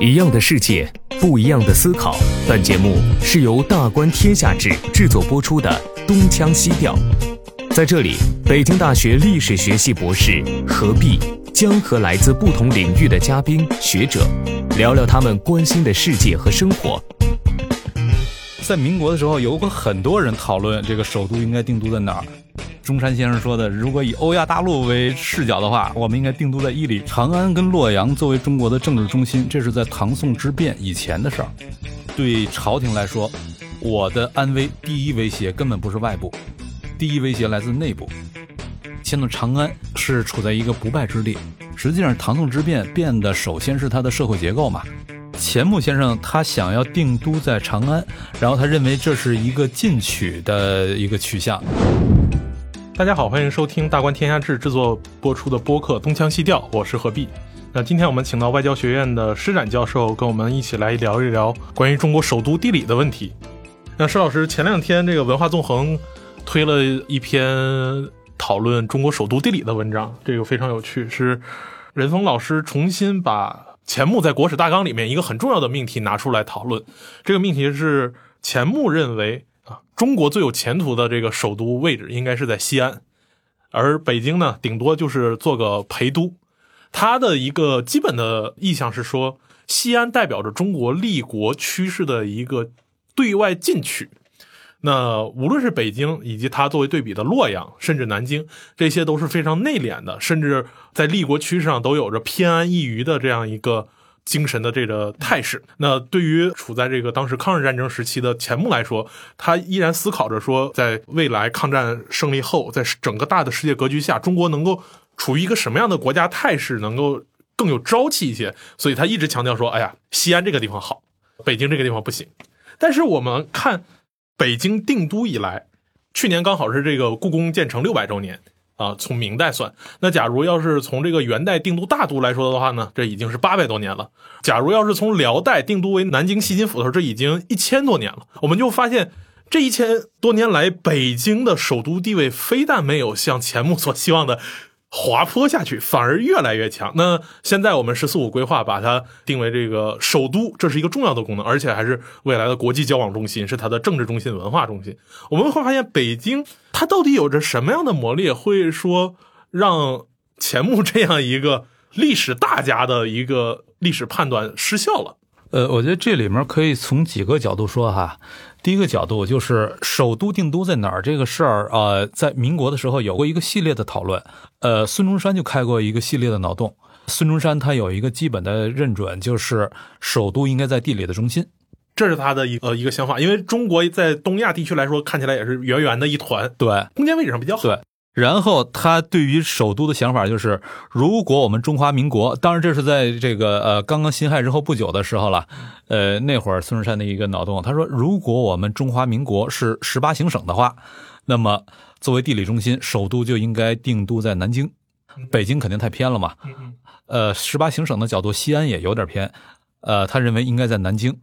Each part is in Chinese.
一样的世界，不一样的思考。本节目是由大观天下制制作播出的《东腔西调》。在这里，北京大学历史学系博士何必将和来自不同领域的嘉宾学者聊聊他们关心的世界和生活。在民国的时候，有过很多人讨论这个首都应该定都在哪儿。中山先生说的，如果以欧亚大陆为视角的话，我们应该定都在伊犁、长安跟洛阳作为中国的政治中心，这是在唐宋之变以前的事儿。对朝廷来说，我的安危第一威胁根本不是外部，第一威胁来自内部。现在长安是处在一个不败之地，实际上唐宋之变变的首先是它的社会结构嘛。钱穆先生他想要定都在长安，然后他认为这是一个进取的一个取向。大家好，欢迎收听大观天下志制作播出的播客《东腔西调》，我是何必。那今天我们请到外交学院的施展教授，跟我们一起来聊一聊关于中国首都地理的问题。那施老师前两天这个文化纵横推了一篇讨论中国首都地理的文章，这个非常有趣，是任峰老师重新把。钱穆在国史大纲里面一个很重要的命题拿出来讨论，这个命题是钱穆认为中国最有前途的这个首都位置应该是在西安，而北京呢，顶多就是做个陪都。他的一个基本的意向是说，西安代表着中国立国趋势的一个对外进取。那无论是北京，以及它作为对比的洛阳，甚至南京，这些都是非常内敛的，甚至在立国趋势上都有着偏安一隅的这样一个精神的这个态势。那对于处在这个当时抗日战争时期的钱穆来说，他依然思考着说，在未来抗战胜利后，在整个大的世界格局下，中国能够处于一个什么样的国家态势，能够更有朝气一些。所以他一直强调说：“哎呀，西安这个地方好，北京这个地方不行。”但是我们看。北京定都以来，去年刚好是这个故宫建成六百周年啊，从明代算。那假如要是从这个元代定都大都来说的话呢，这已经是八百多年了。假如要是从辽代定都为南京西京府的时候，这已经一千多年了。我们就发现，这一千多年来，北京的首都地位非但没有像钱穆所希望的。滑坡下去，反而越来越强。那现在我们“十四五”规划把它定为这个首都，这是一个重要的功能，而且还是未来的国际交往中心，是它的政治中心、文化中心。我们会发现，北京它到底有着什么样的魔力，会说让钱穆这样一个历史大家的一个历史判断失效了？呃，我觉得这里面可以从几个角度说哈。第一个角度就是首都定都在哪儿这个事儿啊，在民国的时候有过一个系列的讨论。呃，孙中山就开过一个系列的脑洞。孙中山他有一个基本的认准，就是首都应该在地理的中心，这是他的一呃一个想法。因为中国在东亚地区来说，看起来也是圆圆的一团，对，空间位置上比较好。对。然后他对于首都的想法就是，如果我们中华民国，当然这是在这个呃刚刚辛亥之后不久的时候了，呃那会儿孙中山的一个脑洞，他说如果我们中华民国是十八行省的话，那么作为地理中心，首都就应该定都在南京，北京肯定太偏了嘛，呃十八行省的角度，西安也有点偏，呃他认为应该在南京。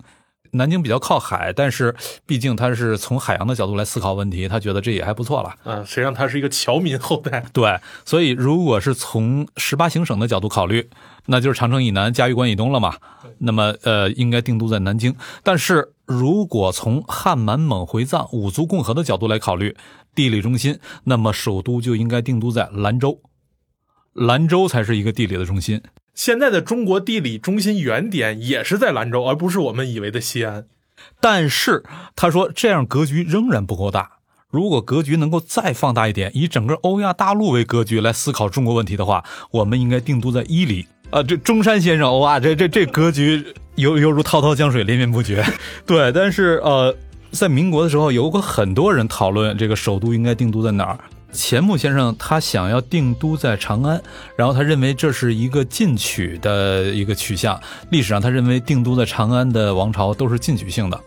南京比较靠海，但是毕竟他是从海洋的角度来思考问题，他觉得这也还不错了。嗯，实际上他是一个侨民后代。对，所以如果是从十八行省的角度考虑，那就是长城以南、嘉峪关以东了嘛。那么，呃，应该定都在南京。但是如果从汉满蒙回藏五族共和的角度来考虑地理中心，那么首都就应该定都在兰州，兰州才是一个地理的中心。现在的中国地理中心原点也是在兰州，而不是我们以为的西安。但是他说这样格局仍然不够大。如果格局能够再放大一点，以整个欧亚大陆为格局来思考中国问题的话，我们应该定都在伊犁。啊，这中山先生，哇，这这这格局犹犹如滔滔江水连绵不绝。对，但是呃，在民国的时候，有过很多人讨论这个首都应该定都在哪儿。钱穆先生他想要定都在长安，然后他认为这是一个进取的一个取向。历史上他认为定都在长安的王朝都是进取性的。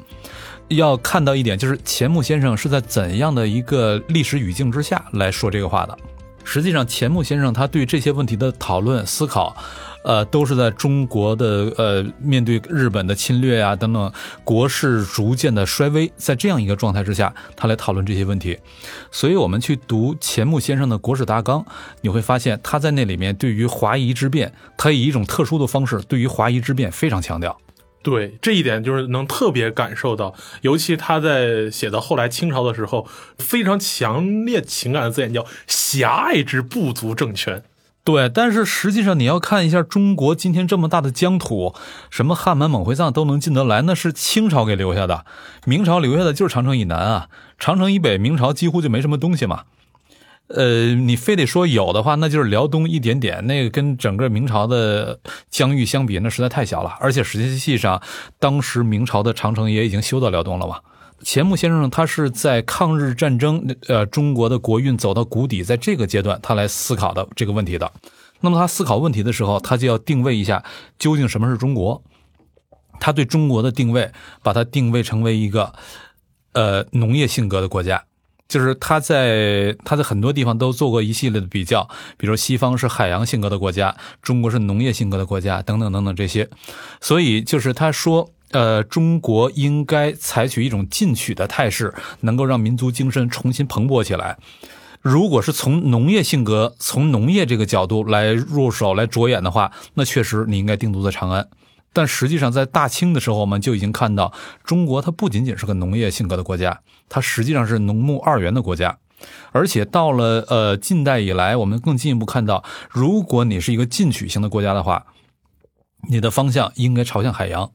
要看到一点，就是钱穆先生是在怎样的一个历史语境之下来说这个话的。实际上，钱穆先生他对这些问题的讨论思考，呃，都是在中国的呃面对日本的侵略啊等等国势逐渐的衰微，在这样一个状态之下，他来讨论这些问题。所以，我们去读钱穆先生的《国史大纲》，你会发现他在那里面对于华夷之变，他以一种特殊的方式对于华夷之变非常强调。对这一点，就是能特别感受到，尤其他在写到后来清朝的时候，非常强烈情感的字眼叫“狭隘之部族政权”。对，但是实际上你要看一下中国今天这么大的疆土，什么汉满蒙回藏都能进得来，那是清朝给留下的，明朝留下的就是长城以南啊，长城以北，明朝几乎就没什么东西嘛。呃，你非得说有的话，那就是辽东一点点，那个跟整个明朝的疆域相比，那实在太小了。而且实际上，当时明朝的长城也已经修到辽东了嘛。钱穆先生他是在抗日战争，呃，中国的国运走到谷底，在这个阶段他来思考的这个问题的。那么他思考问题的时候，他就要定位一下究竟什么是中国。他对中国的定位，把它定位成为一个，呃，农业性格的国家。就是他在他在很多地方都做过一系列的比较，比如西方是海洋性格的国家，中国是农业性格的国家，等等等等这些。所以就是他说，呃，中国应该采取一种进取的态势，能够让民族精神重新蓬勃起来。如果是从农业性格、从农业这个角度来入手来着眼的话，那确实你应该定都在长安。但实际上，在大清的时候，我们就已经看到，中国它不仅仅是个农业性格的国家，它实际上是农牧二元的国家。而且到了呃近代以来，我们更进一步看到，如果你是一个进取型的国家的话，你的方向应该朝向海洋。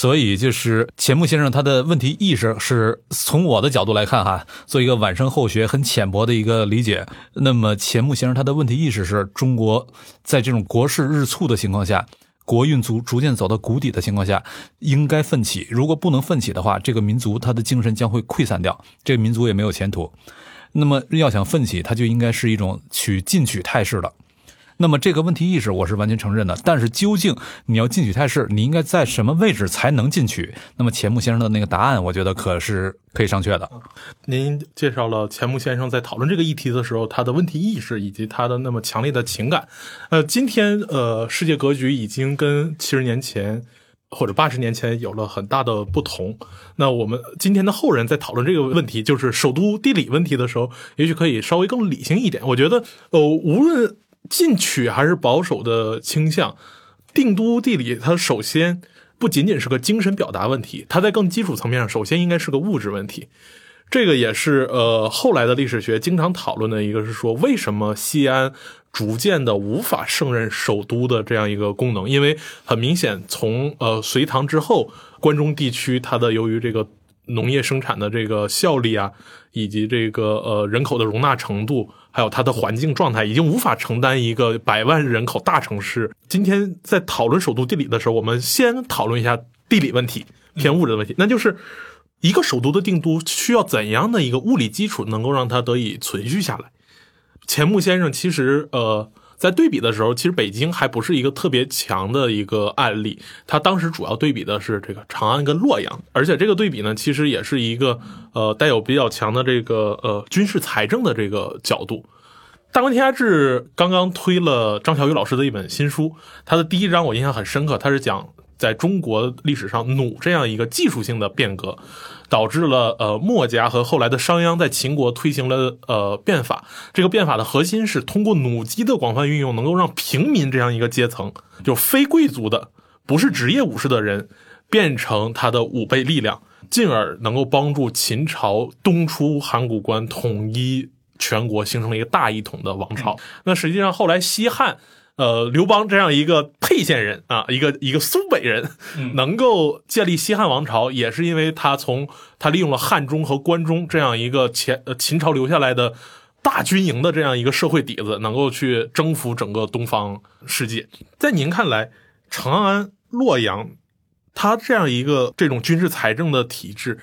所以，就是钱穆先生他的问题意识是从我的角度来看哈，做一个晚生后学很浅薄的一个理解。那么，钱穆先生他的问题意识是中国在这种国势日促的情况下。国运逐逐渐走到谷底的情况下，应该奋起。如果不能奋起的话，这个民族他的精神将会溃散掉，这个民族也没有前途。那么要想奋起，他就应该是一种取进取态势的。那么这个问题意识我是完全承认的，但是究竟你要进取态势，你应该在什么位置才能进取？那么钱穆先生的那个答案，我觉得可是可以商榷的。您介绍了钱穆先生在讨论这个议题的时候，他的问题意识以及他的那么强烈的情感。呃，今天呃，世界格局已经跟七十年前或者八十年前有了很大的不同。那我们今天的后人在讨论这个问题，就是首都地理问题的时候，也许可以稍微更理性一点。我觉得，呃，无论进取还是保守的倾向，定都地理它首先不仅仅是个精神表达问题，它在更基础层面上，首先应该是个物质问题。这个也是呃后来的历史学经常讨论的一个，是说为什么西安逐渐的无法胜任首都的这样一个功能？因为很明显，从呃隋唐之后，关中地区它的由于这个农业生产的这个效率啊，以及这个呃人口的容纳程度。还有它的环境状态已经无法承担一个百万人口大城市。今天在讨论首都地理的时候，我们先讨论一下地理问题，偏物质的问题，那就是一个首都的定都需要怎样的一个物理基础，能够让它得以存续下来。钱穆先生其实呃。在对比的时候，其实北京还不是一个特别强的一个案例。他当时主要对比的是这个长安跟洛阳，而且这个对比呢，其实也是一个呃带有比较强的这个呃军事财政的这个角度。《大观天下志》刚刚推了张小雨老师的一本新书，他的第一章我印象很深刻，他是讲在中国历史上弩这样一个技术性的变革。导致了呃墨家和后来的商鞅在秦国推行了呃变法，这个变法的核心是通过弩机的广泛运用，能够让平民这样一个阶层，就非贵族的，不是职业武士的人，变成他的五倍力量，进而能够帮助秦朝东出函谷关，统一全国，形成了一个大一统的王朝。那实际上后来西汉。呃，刘邦这样一个沛县人啊，一个一个苏北人，能够建立西汉王朝，也是因为他从他利用了汉中和关中这样一个前呃秦朝留下来的大军营的这样一个社会底子，能够去征服整个东方世界。在您看来，长安、洛阳，它这样一个这种军事财政的体制，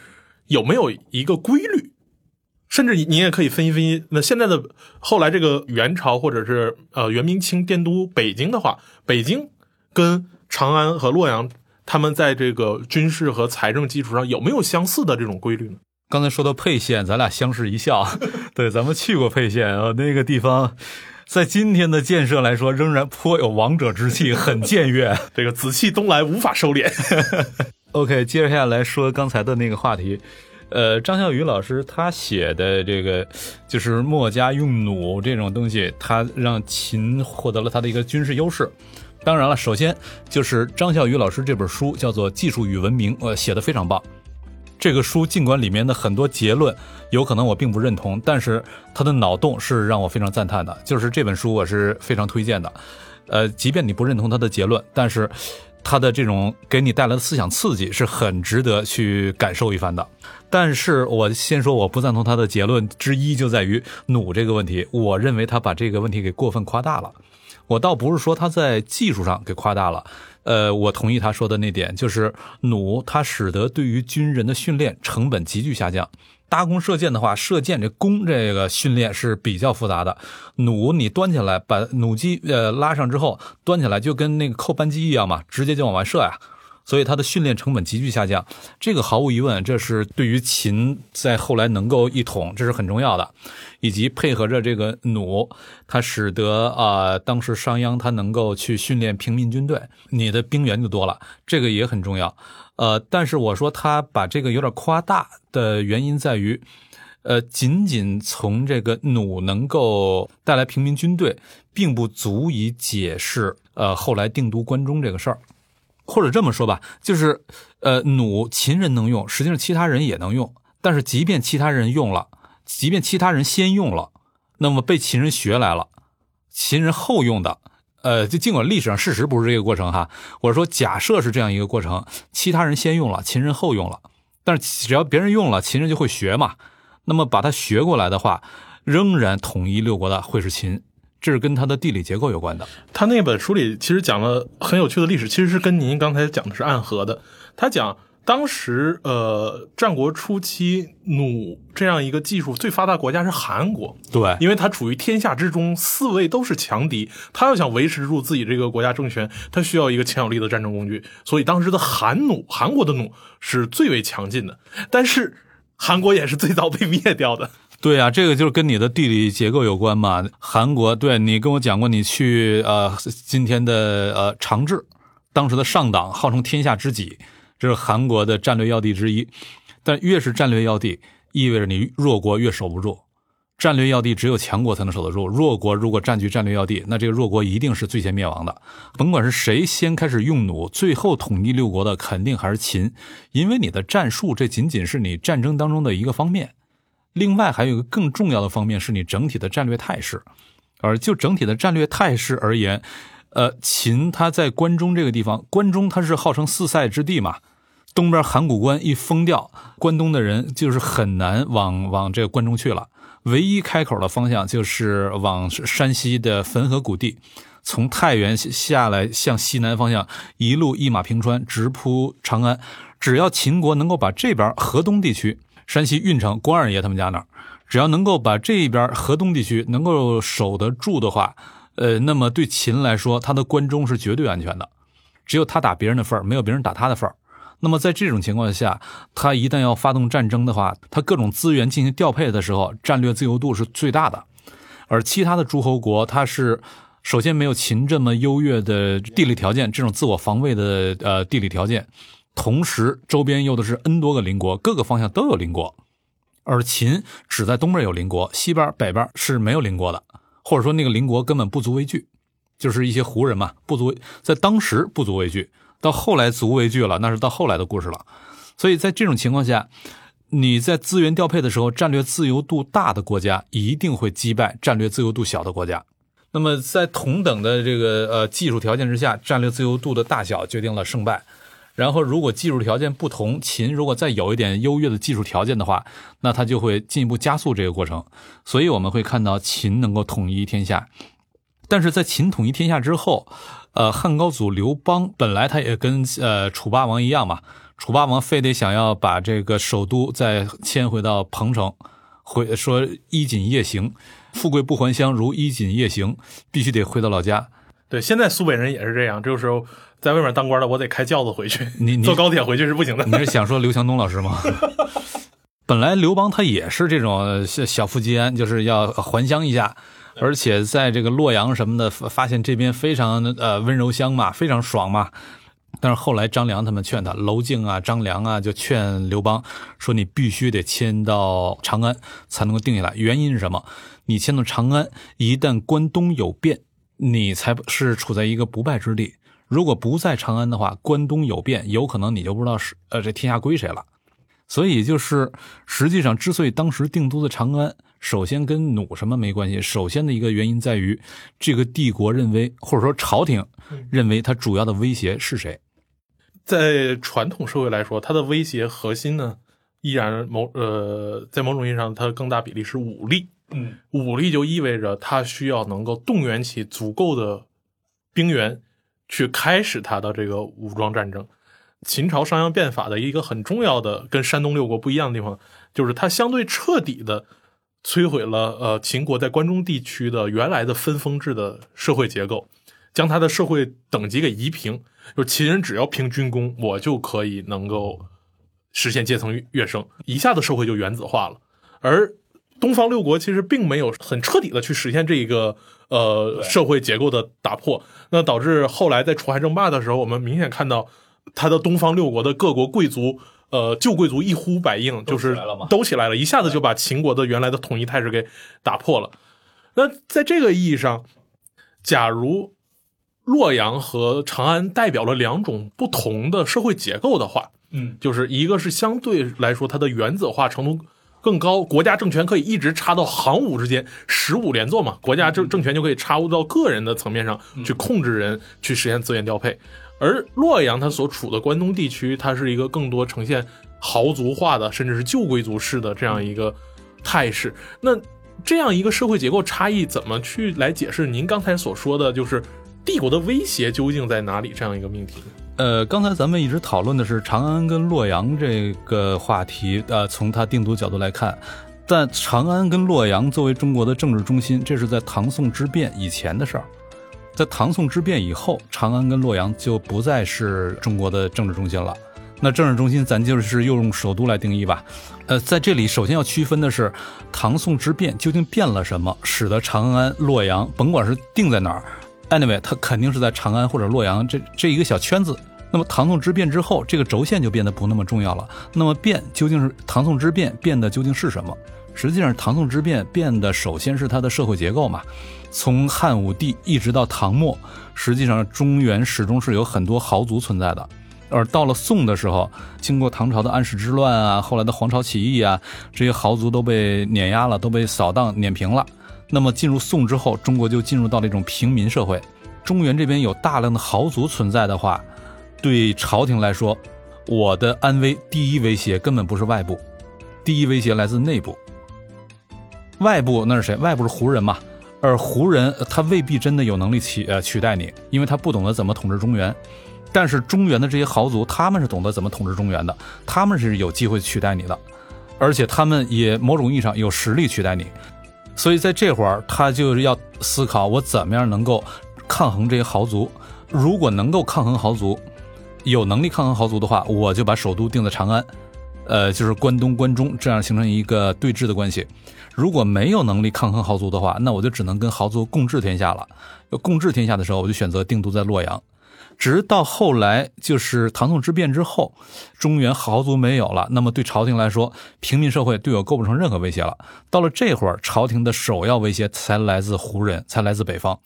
有没有一个规律？甚至你你也可以分析分析，那现在的后来这个元朝或者是呃元明清电都北京的话，北京跟长安和洛阳，他们在这个军事和财政基础上有没有相似的这种规律呢？刚才说到沛县，咱俩相视一笑。对，咱们去过沛县啊，那个地方，在今天的建设来说，仍然颇有王者之气，很僭越。这个紫气东来，无法收敛。OK，接着下来说刚才的那个话题。呃，张孝宇老师他写的这个就是墨家用弩这种东西，他让秦获得了他的一个军事优势。当然了，首先就是张孝宇老师这本书叫做《技术与文明》，呃，写的非常棒。这个书尽管里面的很多结论有可能我并不认同，但是他的脑洞是让我非常赞叹的。就是这本书我是非常推荐的。呃，即便你不认同他的结论，但是他的这种给你带来的思想刺激是很值得去感受一番的。但是我先说我不赞同他的结论之一，就在于弩这个问题，我认为他把这个问题给过分夸大了。我倒不是说他在技术上给夸大了，呃，我同意他说的那点，就是弩它使得对于军人的训练成本急剧下降。搭弓射箭的话，射箭这弓这个训练是比较复杂的，弩你端起来把弩机呃拉上之后，端起来就跟那个扣扳机一样嘛，直接就往外射呀。所以它的训练成本急剧下降，这个毫无疑问，这是对于秦在后来能够一统，这是很重要的，以及配合着这个弩，它使得啊、当时商鞅他能够去训练平民军队，你的兵源就多了，这个也很重要。呃，但是我说他把这个有点夸大的原因在于，呃，仅仅从这个弩能够带来平民军队，并不足以解释呃后来定都关中这个事儿。或者这么说吧，就是，呃，弩秦人能用，实际上其他人也能用。但是，即便其他人用了，即便其他人先用了，那么被秦人学来了，秦人后用的，呃，就尽管历史上事实不是这个过程哈，我是说假设是这样一个过程，其他人先用了，秦人后用了，但是只要别人用了，秦人就会学嘛。那么把它学过来的话，仍然统一六国的会是秦。这是跟它的地理结构有关的。他那本书里其实讲了很有趣的历史，其实是跟您刚才讲的是暗合的。他讲当时呃战国初期弩这样一个技术最发达国家是韩国，对，因为它处于天下之中，四位都是强敌，他要想维持住自己这个国家政权，他需要一个强有力的战争工具，所以当时的韩弩，韩国的弩是最为强劲的，但是韩国也是最早被灭掉的。对啊，这个就是跟你的地理结构有关嘛。韩国，对你跟我讲过，你去呃今天的呃长治，当时的上党号称天下知己，这是韩国的战略要地之一。但越是战略要地，意味着你弱国越守不住。战略要地只有强国才能守得住，弱国如果占据战略要地，那这个弱国一定是最先灭亡的。甭管是谁先开始用弩，最后统一六国的肯定还是秦，因为你的战术这仅仅是你战争当中的一个方面。另外还有一个更重要的方面是你整体的战略态势，而就整体的战略态势而言，呃，秦他在关中这个地方，关中它是号称四塞之地嘛，东边函谷关一封掉，关东的人就是很难往往这个关中去了，唯一开口的方向就是往山西的汾河谷地，从太原下来向西南方向一路一马平川，直扑长安，只要秦国能够把这边河东地区。山西运城关二爷他们家那儿，只要能够把这边河东地区能够守得住的话，呃，那么对秦来说，他的关中是绝对安全的，只有他打别人的份儿，没有别人打他的份儿。那么在这种情况下，他一旦要发动战争的话，他各种资源进行调配的时候，战略自由度是最大的。而其他的诸侯国，它是首先没有秦这么优越的地理条件，这种自我防卫的呃地理条件。同时，周边又都是 N 多个邻国，各个方向都有邻国，而秦只在东边有邻国，西边、北边是没有邻国的，或者说那个邻国根本不足为惧，就是一些胡人嘛，不足在当时不足为惧，到后来足为惧了，那是到后来的故事了。所以在这种情况下，你在资源调配的时候，战略自由度大的国家一定会击败战略自由度小的国家。那么在同等的这个呃技术条件之下，战略自由度的大小决定了胜败。然后，如果技术条件不同，秦如果再有一点优越的技术条件的话，那它就会进一步加速这个过程。所以我们会看到秦能够统一天下，但是在秦统一天下之后，呃，汉高祖刘邦本来他也跟呃楚霸王一样嘛，楚霸王非得想要把这个首都再迁回到彭城，回说衣锦夜行，富贵不还乡，如衣锦夜行，必须得回到老家。对，现在苏北人也是这样，这个时候在外面当官的，我得开轿子回去，你你 坐高铁回去是不行的。你是想说刘强东老师吗？本来刘邦他也是这种小小富即安，就是要还乡一下，而且在这个洛阳什么的，发发现这边非常呃温柔乡嘛，非常爽嘛。但是后来张良他们劝他，娄敬啊、张良啊就劝刘邦说：“你必须得迁到长安才能够定下来。原因是什么？你迁到长安，一旦关东有变，你才是处在一个不败之地。如果不在长安的话，关东有变，有可能你就不知道是呃这天下归谁了。所以就是实际上，之所以当时定都在长安，首先跟弩什么没关系。首先的一个原因在于，这个帝国认为或者说朝廷认为它主要的威胁是谁。在传统社会来说，它的威胁核心呢，依然某呃，在某种意义上，它的更大比例是武力。嗯，武力就意味着它需要能够动员起足够的兵员，去开始他的这个武装战争。秦朝商鞅变法的一个很重要的跟山东六国不一样的地方，就是它相对彻底的摧毁了呃秦国在关中地区的原来的分封制的社会结构，将它的社会等级给移平。就是秦人只要凭军功，我就可以能够实现阶层跃升，一下子社会就原子化了。而东方六国其实并没有很彻底的去实现这一个呃社会结构的打破，那导致后来在楚汉争霸的时候，我们明显看到他的东方六国的各国贵族，呃旧贵族一呼百应，就是都起来了，一下子就把秦国的原来的统一态势给打破了。那在这个意义上，假如洛阳和长安代表了两种不同的社会结构的话，嗯，就是一个是相对来说它的原子化程度更高，国家政权可以一直插到行伍之间，十五连坐嘛，国家政政权就可以插入到个人的层面上去控制人，去实现资源调配。而洛阳它所处的关东地区，它是一个更多呈现豪族化的，甚至是旧贵族式的这样一个态势。那这样一个社会结构差异，怎么去来解释您刚才所说的就是？帝国的威胁究竟在哪里？这样一个命题。呃，刚才咱们一直讨论的是长安跟洛阳这个话题。呃，从它定都角度来看，但长安跟洛阳作为中国的政治中心，这是在唐宋之变以前的事儿。在唐宋之变以后，长安跟洛阳就不再是中国的政治中心了。那政治中心，咱就是又用首都来定义吧。呃，在这里首先要区分的是，唐宋之变究竟变了什么，使得长安、洛阳，甭管是定在哪儿。Anyway，它肯定是在长安或者洛阳这这一个小圈子。那么唐宋之变之后，这个轴线就变得不那么重要了。那么变究竟是唐宋之变变的究竟是什么？实际上，唐宋之变变的首先是它的社会结构嘛。从汉武帝一直到唐末，实际上中原始终是有很多豪族存在的。而到了宋的时候，经过唐朝的安史之乱啊，后来的黄巢起义啊，这些豪族都被碾压了，都被扫荡碾平了。那么进入宋之后，中国就进入到了一种平民社会。中原这边有大量的豪族存在的话，对朝廷来说，我的安危第一威胁根本不是外部，第一威胁来自内部。外部那是谁？外部是胡人嘛？而胡人他未必真的有能力取呃取代你，因为他不懂得怎么统治中原。但是中原的这些豪族，他们是懂得怎么统治中原的，他们是有机会取代你的，而且他们也某种意义上有实力取代你。所以在这会儿，他就是要思考我怎么样能够抗衡这些豪族。如果能够抗衡豪族，有能力抗衡豪族的话，我就把首都定在长安，呃，就是关东、关中，这样形成一个对峙的关系。如果没有能力抗衡豪族的话，那我就只能跟豪族共治天下了。要共治天下的时候，我就选择定都在洛阳。直到后来，就是唐宋之变之后，中原豪族没有了，那么对朝廷来说，平民社会对我构不成任何威胁了。到了这会儿，朝廷的首要威胁才来自胡人，才来自北方。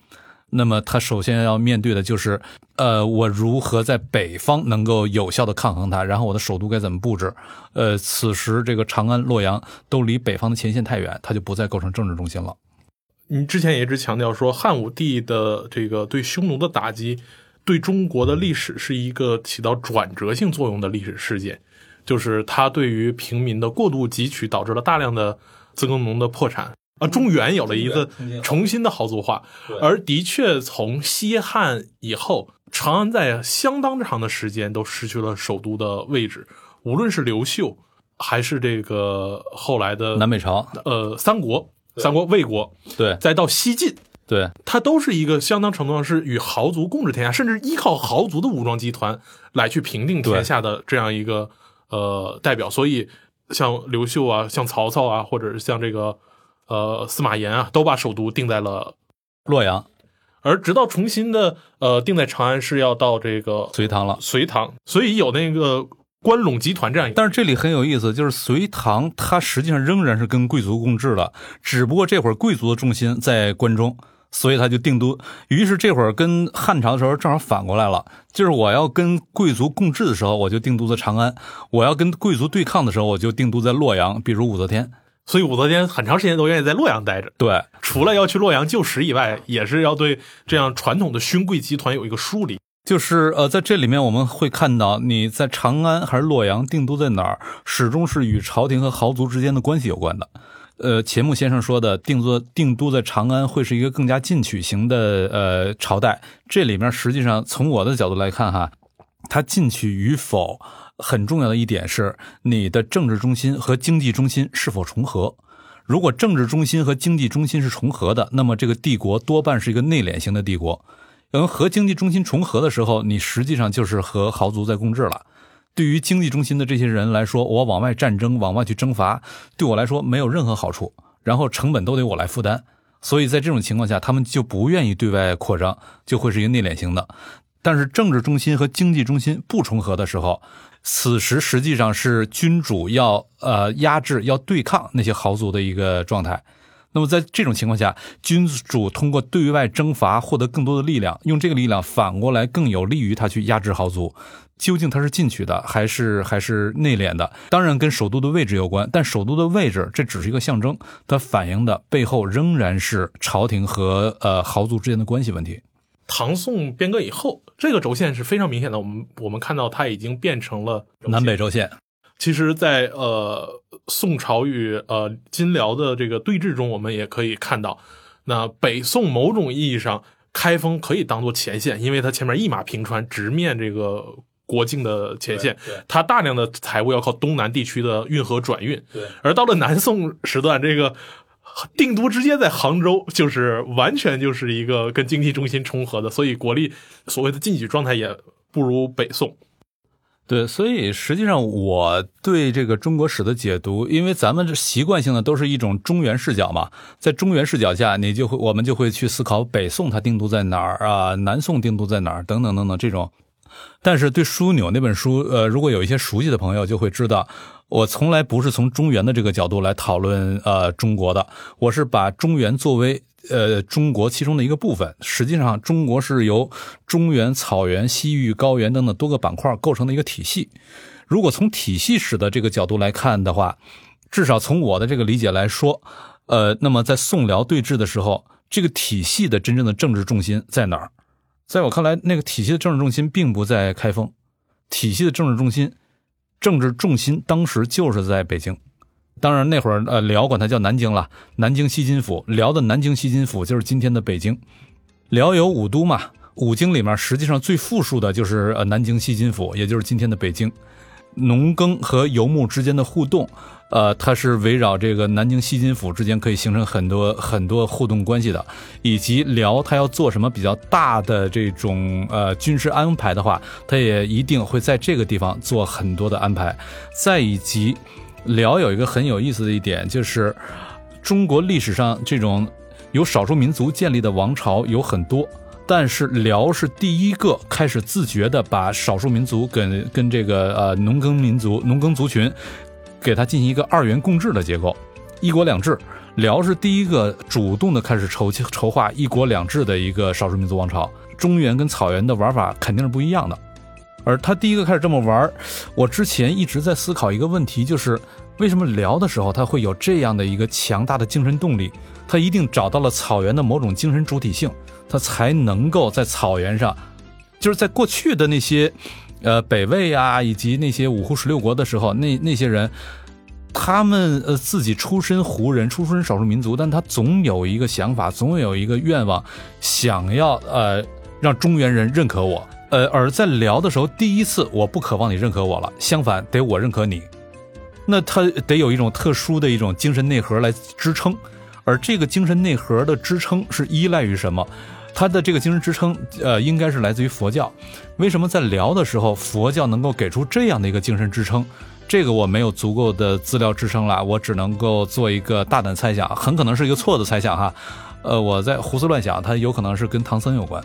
那么他首先要面对的就是，呃，我如何在北方能够有效的抗衡他？然后我的首都该怎么布置？呃，此时这个长安、洛阳都离北方的前线太远，他就不再构成政治中心了。你之前也一直强调说，汉武帝的这个对匈奴的打击。对中国的历史是一个起到转折性作用的历史事件，就是它对于平民的过度汲取，导致了大量的自耕农的破产啊，中原有了一个重新的豪族化。而的确，从西汉以后，长安在相当长的时间都失去了首都的位置，无论是刘秀，还是这个后来的南北朝，呃，三国、三国、魏国，对，再到西晋。对，它都是一个相当程度上是与豪族共治天下，甚至依靠豪族的武装集团来去平定天下的这样一个呃代表。所以，像刘秀啊，像曹操啊，或者是像这个呃司马炎啊，都把首都定在了洛阳、而直到重新的呃定在长安是要到这个隋唐了。隋唐，所以有那个关陇集团这样一个。但是这里很有意思，就是隋唐它实际上仍然是跟贵族共治的，只不过这会儿贵族的重心在关中，所以他就定都。于是这会儿跟汉朝的时候正好反过来了，就是我要跟贵族共治的时候，我就定都在长安；我要跟贵族对抗的时候，我就定都在洛阳，比如武则天。所以武则天很长时间都愿意在洛阳待着，对，除了要去洛阳救时以外，也是要对这样传统的勋贵集团有一个梳理。就是呃，在这里面我们会看到，你在长安还是洛阳定都在哪儿，始终是与朝廷和豪族之间的关系有关的。呃，钱穆先生说的定做定都在长安会是一个更加进取型的呃朝代，这里面实际上从我的角度来看哈，它进取与否很重要的一点是你的政治中心和经济中心是否重合。如果政治中心和经济中心是重合的，那么这个帝国多半是一个内敛型的帝国。嗯，和经济中心重合的时候，你实际上就是和豪族在共治了。对于经济中心的这些人来说，我往外战争、往外去征伐，对我来说没有任何好处，然后成本都得我来负担。所以在这种情况下，他们就不愿意对外扩张，就会是一个内敛型的。但是政治中心和经济中心不重合的时候，此时实际上是君主要呃压制、要对抗那些豪族的一个状态。那么在这种情况下，君主通过对外征伐获得更多的力量，用这个力量反过来更有利于他去压制豪族。究竟他是进取的还是还是内敛的？当然跟首都的位置有关，但首都的位置这只是一个象征，它反映的背后仍然是朝廷和呃豪族之间的关系问题。唐宋变革以后，这个轴线是非常明显的。我们我们看到它已经变成了南北轴线。其实在，呃宋朝与呃金辽的这个对峙中，我们也可以看到，那北宋某种意义上开封可以当做前线，因为它前面一马平川，直面这个国境的前线，它大量的财物要靠东南地区的运河转运。对，而到了南宋时段，这个定都直接在杭州，就是完全就是一个跟经济中心重合的，所以国力所谓的进取状态也不如北宋。对，所以实际上我对这个中国史的解读，因为咱们习惯性的都是一种中原视角嘛，在中原视角下，你就会我们就会去思考北宋它定都在哪儿啊，南宋定都在哪儿等等等等这种。但是对枢纽那本书，呃，如果有一些熟悉的朋友就会知道，我从来不是从中原的这个角度来讨论呃中国的，我是把中原作为。呃，中国其中的一个部分，实际上中国是由中原、草原、西域、高原等等多个板块构成的一个体系。如果从体系史的这个角度来看的话，至少从我的这个理解来说，呃，那么在宋辽对峙的时候，这个体系的真正的政治重心在哪儿？在我看来，那个体系的政治重心并不在开封，体系的政治重心、政治重心当时就是在北京。当然，那会儿呃，辽管它叫南京了，南京西金府。辽的南京西金府就是今天的北京。辽有五都嘛，五经里面实际上最富庶的就是呃南京西金府，也就是今天的北京。农耕和游牧之间的互动，呃，它是围绕这个南京西金府之间可以形成很多很多互动关系的。以及辽它要做什么比较大的这种呃军事安排的话，它也一定会在这个地方做很多的安排。再以及。辽有一个很有意思的一点，就是中国历史上这种由少数民族建立的王朝有很多，但是辽是第一个开始自觉的把少数民族跟跟这个呃农耕民族、农耕族群给它进行一个二元共治的结构，一国两制。辽是第一个主动的开始筹筹划一国两制的一个少数民族王朝。中原跟草原的玩法肯定是不一样的。而他第一个开始这么玩我之前一直在思考一个问题，就是为什么聊的时候他会有这样的一个强大的精神动力？他一定找到了草原的某种精神主体性，他才能够在草原上，就是在过去的那些，呃，北魏啊，以及那些五胡十六国的时候，那那些人，他们呃自己出身胡人，出身少数民族，但他总有一个想法，总有一个愿望，想要呃让中原人认可我。呃，而在聊的时候，第一次我不渴望你认可我了，相反得我认可你，那他得有一种特殊的一种精神内核来支撑，而这个精神内核的支撑是依赖于什么？他的这个精神支撑，呃，应该是来自于佛教。为什么在聊的时候，佛教能够给出这样的一个精神支撑？这个我没有足够的资料支撑了，我只能够做一个大胆猜想，很可能是一个错的猜想哈。呃，我在胡思乱想，他有可能是跟唐僧有关，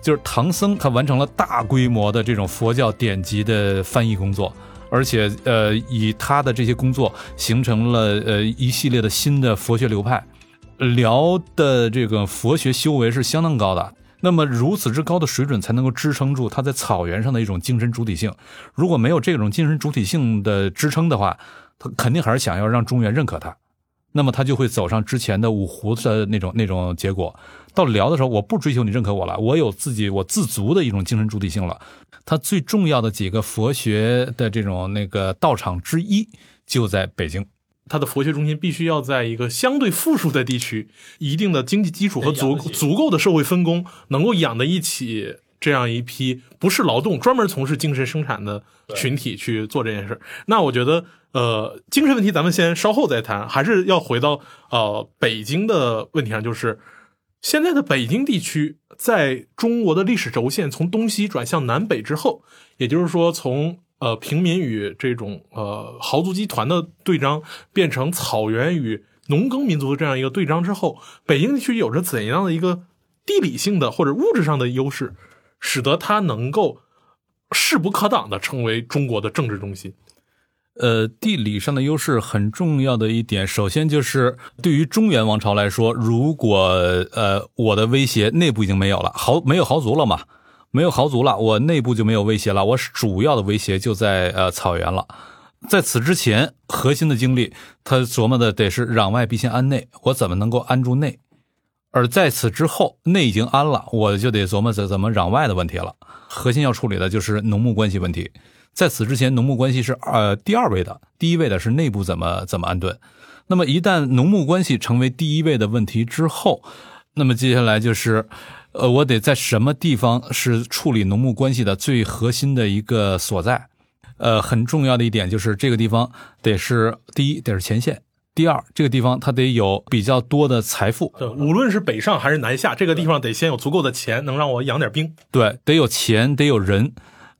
就是唐僧他完成了大规模的这种佛教典籍的翻译工作，而且呃，以他的这些工作形成了呃一系列的新的佛学流派，辽的这个佛学修为是相当高的。那么如此之高的水准，才能够支撑住他在草原上的一种精神主体性。如果没有这种精神主体性的支撑的话，他肯定还是想要让中原认可他。那么他就会走上之前的五胡的那种那种结果。到聊的时候，我不追求你认可我了，我有自己我自足的一种精神主体性了。他最重要的几个佛学的这种那个道场之一就在北京。他的佛学中心必须要在一个相对富庶的地区，一定的经济基础和足足够的社会分工，能够养得一起这样一批不是劳动、专门从事精神生产的群体去做这件事。那我觉得，呃，精神问题咱们先稍后再谈，还是要回到呃北京的问题上，就是现在的北京地区在中国的历史轴线从东西转向南北之后，也就是说从。呃，平民与这种呃豪族集团的对仗变成草原与农耕民族的这样一个对仗之后，北京地区有着怎样的一个地理性的或者物质上的优势，使得它能够势不可挡的成为中国的政治中心？呃，地理上的优势很重要的一点，首先就是对于中原王朝来说，如果呃我的威胁内部已经没有了，豪没有豪族了嘛。没有豪族了，我内部就没有威胁了。我主要的威胁就在呃草原了。在此之前，核心的精力他琢磨的得是攘外必先安内，我怎么能够安住内？而在此之后，内已经安了，我就得琢磨怎怎么攘外的问题了。核心要处理的就是农牧关系问题。在此之前，农牧关系是呃第二位的，第一位的是内部怎么怎么安顿。那么一旦农牧关系成为第一位的问题之后，那么接下来就是。呃，我得在什么地方是处理农牧关系的最核心的一个所在？呃，很重要的一点就是这个地方得是第一，得是前线；第二，这个地方它得有比较多的财富。对，无论是北上还是南下，这个地方得先有足够的钱，能让我养点兵。对，得有钱，得有人，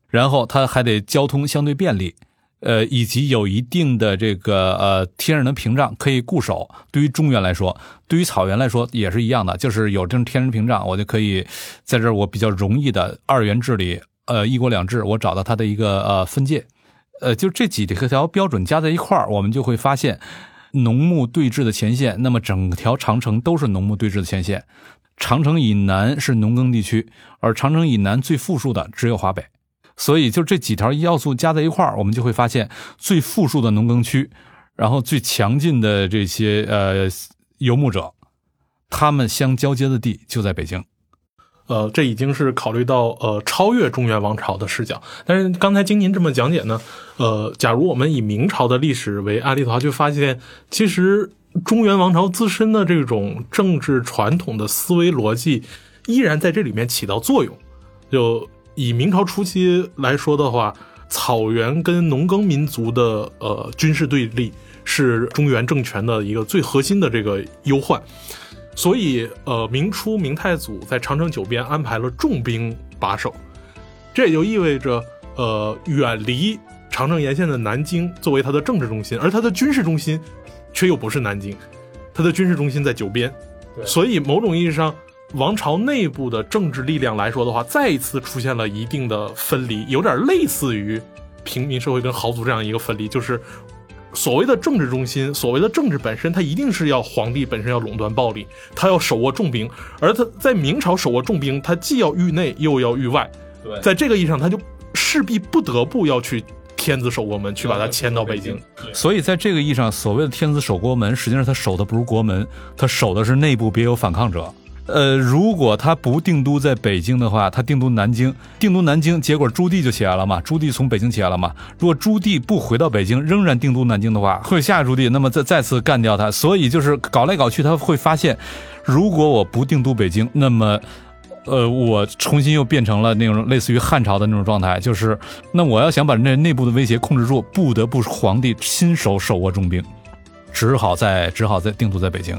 然后它还得交通相对便利。呃，以及有一定的这个呃天然的屏障可以固守。对于中原来说，对于草原来说也是一样的，就是有这种天然屏障，我就可以在这儿我比较容易的二元治理，呃一国两制，我找到它的一个呃分界。呃，就这几条标准加在一块儿，我们就会发现农牧对峙的前线。那么整条长城都是农牧对峙的前线。长城以南是农耕地区，而长城以南最富庶的只有华北。所以，就这几条要素加在一块儿，我们就会发现最富庶的农耕区，然后最强劲的这些呃游牧者，他们相交接的地就在北京。呃，这已经是考虑到呃超越中原王朝的视角。但是刚才经您这么讲解呢，呃，假如我们以明朝的历史为案例的话，就发现其实中原王朝自身的这种政治传统的思维逻辑依然在这里面起到作用，就。以明朝初期来说的话，草原跟农耕民族的呃军事对立是中原政权的一个最核心的这个忧患，所以呃明初明太祖在长城九边安排了重兵把守，这也就意味着呃远离长城沿线的南京作为他的政治中心，而他的军事中心却又不是南京，他的军事中心在九边，所以某种意义上。王朝内部的政治力量来说的话，再一次出现了一定的分离，有点类似于平民社会跟豪族这样一个分离，就是所谓的政治中心，所谓的政治本身，它一定是要皇帝本身要垄断暴力，他要手握重兵，而他在明朝手握重兵，他既要御内又要御外，对，在这个意义上，他就势必不得不要去天子守国门，去把他迁到北京。所以在这个意义上，所谓的天子守国门，实际上他守的不是国门，他守的是内部别有反抗者。呃，如果他不定都在北京的话，他定都南京，定都南京，结果朱棣就起来了嘛。朱棣从北京起来了嘛。如果朱棣不回到北京，仍然定都南京的话，会下朱棣，那么再再次干掉他。所以就是搞来搞去，他会发现，如果我不定都北京，那么，呃，我重新又变成了那种类似于汉朝的那种状态，就是那我要想把那内部的威胁控制住，不得不皇帝亲手手握重兵，只好在只好在定都在北京。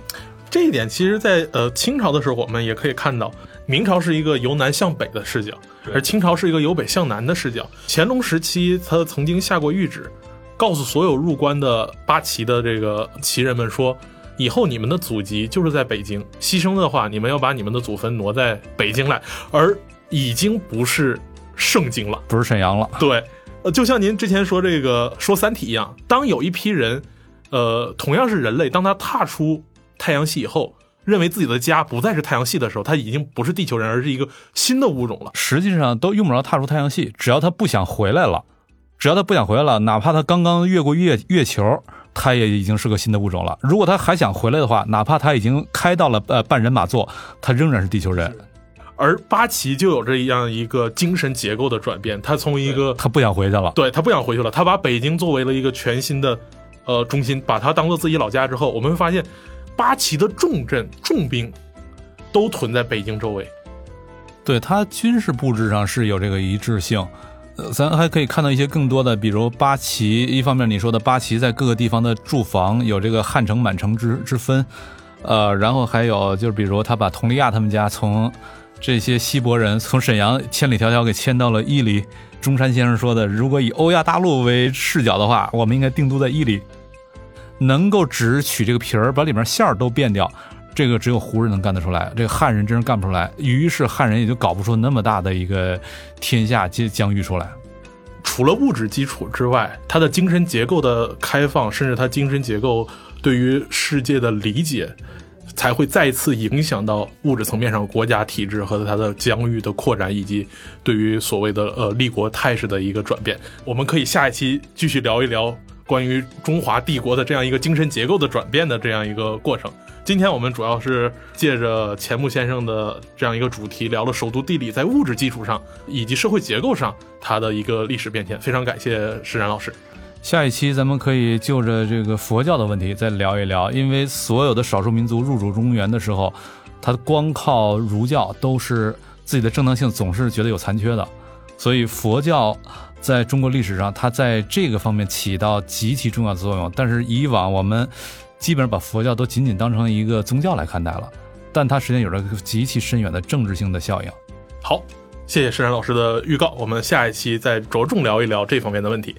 这一点，其实，在呃清朝的时候，我们也可以看到，明朝是一个由南向北的视角，而清朝是一个由北向南的视角。乾隆时期，他曾经下过谕旨，告诉所有入关的八旗的这个旗人们说，以后你们的祖籍就是在北京，牺牲的话，你们要把你们的祖坟挪在北京来，而已经不是盛京了。不是沈阳了。对，呃，就像您之前说这个说《三体》一样，当有一批人，呃，同样是人类，当他踏出太阳系以后，认为自己的家不再是太阳系的时候，他已经不是地球人，而是一个新的物种了。实际上都用不着踏出太阳系，只要他不想回来了，只要他不想回来了，哪怕他刚刚越过月月球，他也已经是个新的物种了。如果他还想回来的话，哪怕他已经开到了呃半人马座，他仍然是地球人。而八旗就有这样一个精神结构的转变，他从一个他不想回去了。对他不想回去了，他把北京作为了一个全新的呃中心，把它当做自己老家之后，我们会发现八旗的重镇重兵都屯在北京周围。对它军事布置上是有这个一致性，咱还可以看到一些更多的，比如八旗。一方面你说的八旗在各个地方的驻防有这个汉城满城之之分，呃，然后还有就是比如他把佟丽娅他们家从这些西伯人从沈阳千里迢迢给迁到了伊犁。中山先生说的，如果以欧亚大陆为视角的话，我们应该定都在伊犁，能够只取这个皮儿，把里面馅儿都变掉。这个只有胡人能干得出来，这个汉人真是干不出来。于是汉人也就搞不出那么大的一个天下疆疆域出来。除了物质基础之外，他的精神结构的开放，甚至他精神结构对于世界的理解，才会再次影响到物质层面上国家体制和他的疆域的扩展，以及对于所谓的呃立国态势的一个转变。我们可以下一期继续聊一聊关于中华帝国的这样一个精神结构的转变的这样一个过程。今天我们主要是借着钱穆先生的这样一个主题，聊了首都地理在物质基础上以及社会结构上它的一个历史变迁。非常感谢施然老师。下一期咱们可以就着这个佛教的问题再聊一聊，因为所有的少数民族入主中原的时候，他光靠儒教都是自己的正当性总是觉得有残缺的，所以佛教在中国历史上，它在这个方面起到极其重要的作用。但是以往我们基本上把佛教都仅仅当成一个宗教来看待了，但它实际上有着极其深远的政治性的效应。好，谢谢施然老师的预告，我们下一期再着重聊一聊这方面的问题。